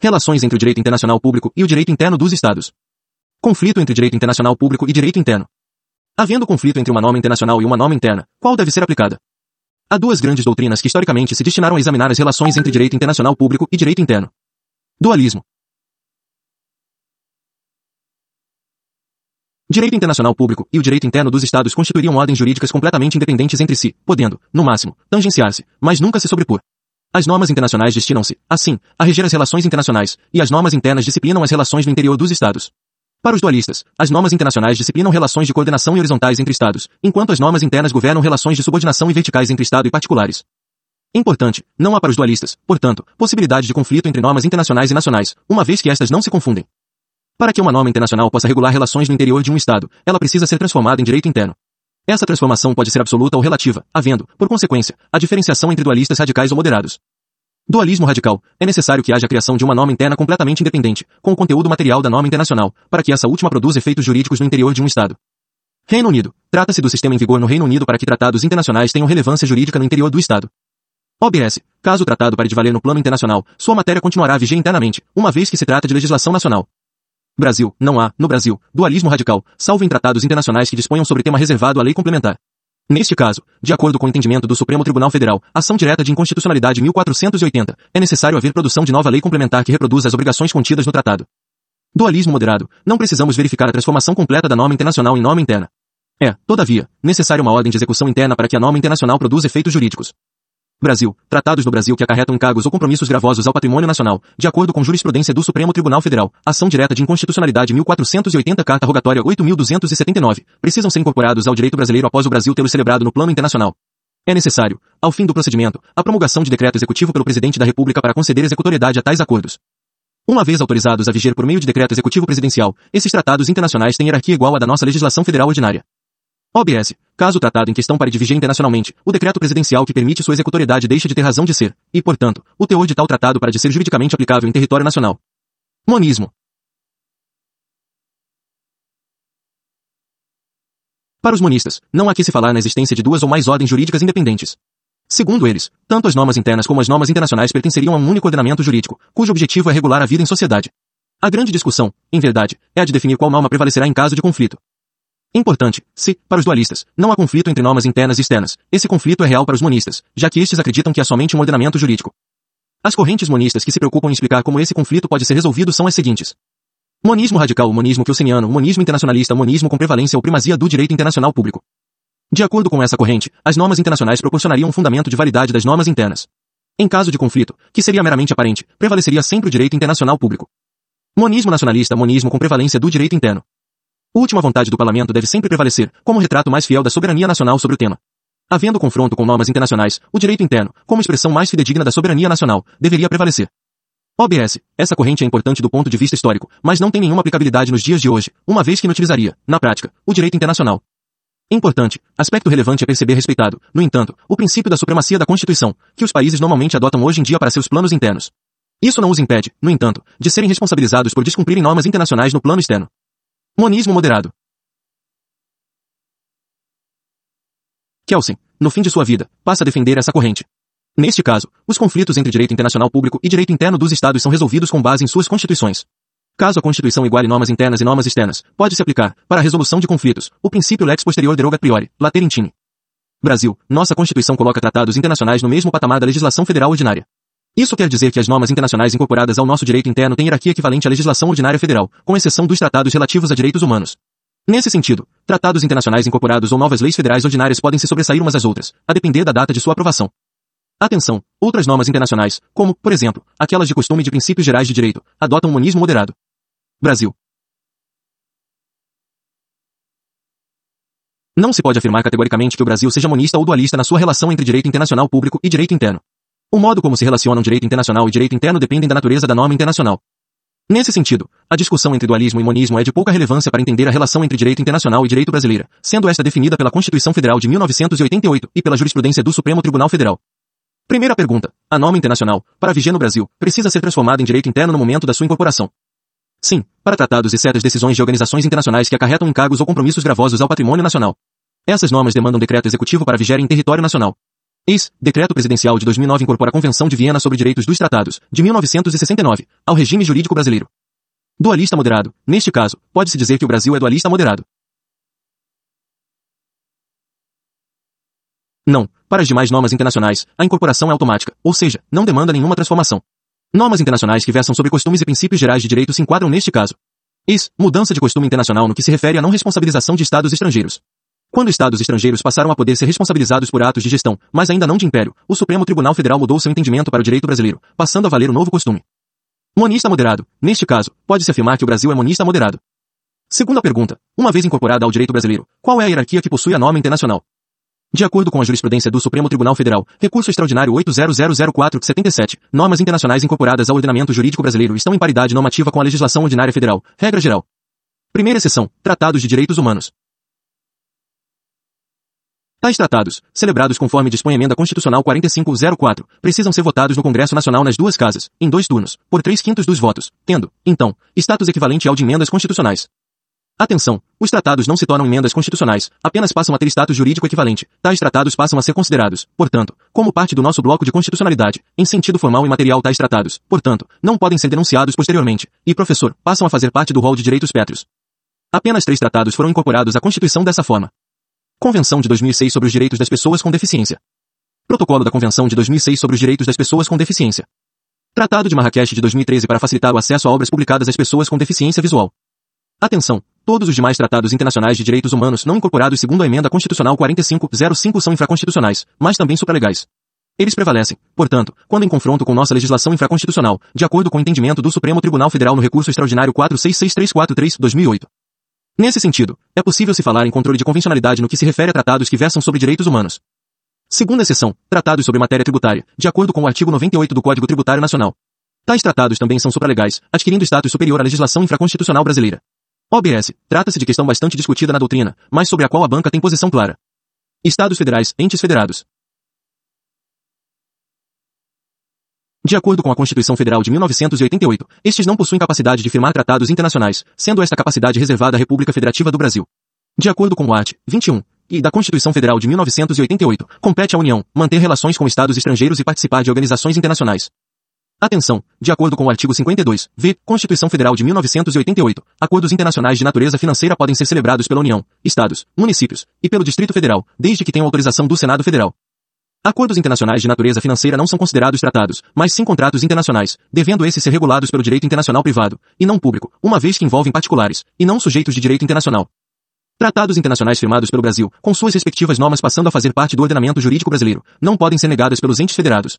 Relações entre o direito internacional público e o direito interno dos Estados. Conflito entre direito internacional público e direito interno. Havendo conflito entre uma norma internacional e uma norma interna, qual deve ser aplicada? Há duas grandes doutrinas que historicamente se destinaram a examinar as relações entre direito internacional público e direito interno. Dualismo. Direito internacional público e o direito interno dos Estados constituiriam ordens jurídicas completamente independentes entre si, podendo, no máximo, tangenciar-se, mas nunca se sobrepor. As normas internacionais destinam-se, assim, a reger as relações internacionais, e as normas internas disciplinam as relações no interior dos Estados. Para os dualistas, as normas internacionais disciplinam relações de coordenação e horizontais entre Estados, enquanto as normas internas governam relações de subordinação e verticais entre Estado e particulares. Importante, não há para os dualistas, portanto, possibilidade de conflito entre normas internacionais e nacionais, uma vez que estas não se confundem. Para que uma norma internacional possa regular relações no interior de um Estado, ela precisa ser transformada em direito interno. Essa transformação pode ser absoluta ou relativa, havendo, por consequência, a diferenciação entre dualistas radicais ou moderados. Dualismo radical. É necessário que haja a criação de uma norma interna completamente independente, com o conteúdo material da norma internacional, para que essa última produza efeitos jurídicos no interior de um Estado. Reino Unido. Trata-se do sistema em vigor no Reino Unido para que tratados internacionais tenham relevância jurídica no interior do Estado. OBS. Caso o tratado pare de valer no plano internacional, sua matéria continuará a viger internamente, uma vez que se trata de legislação nacional. Brasil, não há, no Brasil, dualismo radical, salvo em tratados internacionais que disponham sobre tema reservado à lei complementar. Neste caso, de acordo com o entendimento do Supremo Tribunal Federal, ação direta de inconstitucionalidade 1480, é necessário haver produção de nova lei complementar que reproduza as obrigações contidas no tratado. Dualismo moderado, não precisamos verificar a transformação completa da norma internacional em norma interna. É, todavia, necessária uma ordem de execução interna para que a norma internacional produza efeitos jurídicos. Brasil. Tratados no Brasil que acarretam encargos ou compromissos gravosos ao patrimônio nacional, de acordo com jurisprudência do Supremo Tribunal Federal, ação direta de inconstitucionalidade 1480 Carta Rogatória 8279, precisam ser incorporados ao direito brasileiro após o Brasil tê-los celebrado no plano internacional. É necessário, ao fim do procedimento, a promulgação de decreto executivo pelo Presidente da República para conceder executoriedade a tais acordos. Uma vez autorizados a viger por meio de decreto executivo presidencial, esses tratados internacionais têm hierarquia igual à da nossa legislação federal ordinária. OBS. Caso o tratado em questão pare de viger internacionalmente, o decreto presidencial que permite sua executoriedade deixa de ter razão de ser, e, portanto, o teor de tal tratado para de ser juridicamente aplicável em território nacional. Monismo. Para os monistas, não há que se falar na existência de duas ou mais ordens jurídicas independentes. Segundo eles, tanto as normas internas como as normas internacionais pertenceriam a um único ordenamento jurídico, cujo objetivo é regular a vida em sociedade. A grande discussão, em verdade, é a de definir qual norma prevalecerá em caso de conflito. Importante, se, para os dualistas, não há conflito entre normas internas e externas, esse conflito é real para os monistas, já que estes acreditam que há somente um ordenamento jurídico. As correntes monistas que se preocupam em explicar como esse conflito pode ser resolvido são as seguintes. Monismo radical, monismo kelseniano, monismo internacionalista, monismo com prevalência ou primazia do direito internacional público. De acordo com essa corrente, as normas internacionais proporcionariam um fundamento de validade das normas internas. Em caso de conflito, que seria meramente aparente, prevaleceria sempre o direito internacional público. Monismo nacionalista, monismo com prevalência do direito interno. Última vontade do parlamento deve sempre prevalecer, como retrato mais fiel da soberania nacional sobre o tema. Havendo confronto com normas internacionais, o direito interno, como expressão mais fidedigna da soberania nacional, deveria prevalecer. OBS. Essa corrente é importante do ponto de vista histórico, mas não tem nenhuma aplicabilidade nos dias de hoje, uma vez que inutilizaria, na prática, o direito internacional. Importante, aspecto relevante é perceber respeitado, no entanto, o princípio da supremacia da Constituição, que os países normalmente adotam hoje em dia para seus planos internos. Isso não os impede, no entanto, de serem responsabilizados por descumprirem normas internacionais no plano externo. Monismo moderado. Kelsen, no fim de sua vida, passa a defender essa corrente. Neste caso, os conflitos entre direito internacional público e direito interno dos Estados são resolvidos com base em suas constituições. Caso a Constituição iguale normas internas e normas externas, pode-se aplicar, para a resolução de conflitos, o princípio lex posterior deroga priori, laterintine. Brasil, nossa Constituição coloca tratados internacionais no mesmo patamar da legislação federal ordinária. Isso quer dizer que as normas internacionais incorporadas ao nosso direito interno têm hierarquia equivalente à legislação ordinária federal, com exceção dos tratados relativos a direitos humanos. Nesse sentido, tratados internacionais incorporados ou novas leis federais ordinárias podem se sobressair umas às outras, a depender da data de sua aprovação. Atenção! Outras normas internacionais, como, por exemplo, aquelas de costume de princípios gerais de direito, adotam um monismo moderado. Brasil. Não se pode afirmar categoricamente que o Brasil seja monista ou dualista na sua relação entre direito internacional público e direito interno. O modo como se relacionam direito internacional e direito interno dependem da natureza da norma internacional. Nesse sentido, a discussão entre dualismo e monismo é de pouca relevância para entender a relação entre direito internacional e direito brasileiro, sendo esta definida pela Constituição Federal de 1988 e pela jurisprudência do Supremo Tribunal Federal. Primeira pergunta. A norma internacional, para viger no Brasil, precisa ser transformada em direito interno no momento da sua incorporação. Sim, para tratados e certas decisões de organizações internacionais que acarretam encargos ou compromissos gravosos ao patrimônio nacional. Essas normas demandam decreto executivo para viger em território nacional. Ex, Decreto Presidencial de 2009 incorpora a Convenção de Viena sobre Direitos dos Tratados, de 1969, ao regime jurídico brasileiro. Dualista moderado. Neste caso, pode-se dizer que o Brasil é dualista moderado. Não, para as demais normas internacionais, a incorporação é automática, ou seja, não demanda nenhuma transformação. Normas internacionais que versam sobre costumes e princípios gerais de direito se enquadram neste caso. Is, mudança de costume internacional no que se refere à não responsabilização de estados estrangeiros. Quando estados estrangeiros passaram a poder ser responsabilizados por atos de gestão, mas ainda não de império, o Supremo Tribunal Federal mudou seu entendimento para o direito brasileiro, passando a valer o novo costume. Monista moderado. Neste caso, pode-se afirmar que o Brasil é monista moderado. Segunda pergunta. Uma vez incorporada ao direito brasileiro, qual é a hierarquia que possui a norma internacional? De acordo com a jurisprudência do Supremo Tribunal Federal, recurso extraordinário 80004-77, normas internacionais incorporadas ao ordenamento jurídico brasileiro estão em paridade normativa com a legislação ordinária federal, regra geral. Primeira seção, Tratados de Direitos Humanos. Tais tratados, celebrados conforme dispõe a emenda constitucional 4504, precisam ser votados no Congresso Nacional nas duas casas, em dois turnos, por três quintos dos votos, tendo, então, status equivalente ao de emendas constitucionais. Atenção! Os tratados não se tornam emendas constitucionais, apenas passam a ter status jurídico equivalente. Tais tratados passam a ser considerados, portanto, como parte do nosso bloco de constitucionalidade, em sentido formal e material tais tratados, portanto, não podem ser denunciados posteriormente, e, professor, passam a fazer parte do rol de direitos pétreos. Apenas três tratados foram incorporados à Constituição dessa forma. Convenção de 2006 sobre os Direitos das Pessoas com Deficiência. Protocolo da Convenção de 2006 sobre os Direitos das Pessoas com Deficiência. Tratado de Marrakech de 2013 para facilitar o acesso a obras publicadas às pessoas com deficiência visual. Atenção! Todos os demais tratados internacionais de direitos humanos não incorporados segundo a emenda constitucional 4505 são infraconstitucionais, mas também supralegais. Eles prevalecem, portanto, quando em confronto com nossa legislação infraconstitucional, de acordo com o entendimento do Supremo Tribunal Federal no recurso extraordinário 466343-2008. Nesse sentido, é possível se falar em controle de convencionalidade no que se refere a tratados que versam sobre direitos humanos. Segunda seção, tratados sobre matéria tributária, de acordo com o artigo 98 do Código Tributário Nacional. Tais tratados também são supralegais, adquirindo status superior à legislação infraconstitucional brasileira. OBS. Trata-se de questão bastante discutida na doutrina, mas sobre a qual a banca tem posição clara. Estados federais, entes federados. De acordo com a Constituição Federal de 1988, estes não possuem capacidade de firmar tratados internacionais, sendo esta capacidade reservada à República Federativa do Brasil. De acordo com o art. 21 e da Constituição Federal de 1988, compete à União manter relações com estados estrangeiros e participar de organizações internacionais. Atenção! De acordo com o artigo 52, v, Constituição Federal de 1988, acordos internacionais de natureza financeira podem ser celebrados pela União, Estados, municípios e pelo Distrito Federal, desde que tenham autorização do Senado Federal. Acordos internacionais de natureza financeira não são considerados tratados, mas sim contratos internacionais, devendo esses ser regulados pelo direito internacional privado, e não público, uma vez que envolvem particulares, e não sujeitos de direito internacional. Tratados internacionais firmados pelo Brasil, com suas respectivas normas passando a fazer parte do ordenamento jurídico brasileiro, não podem ser negadas pelos entes federados.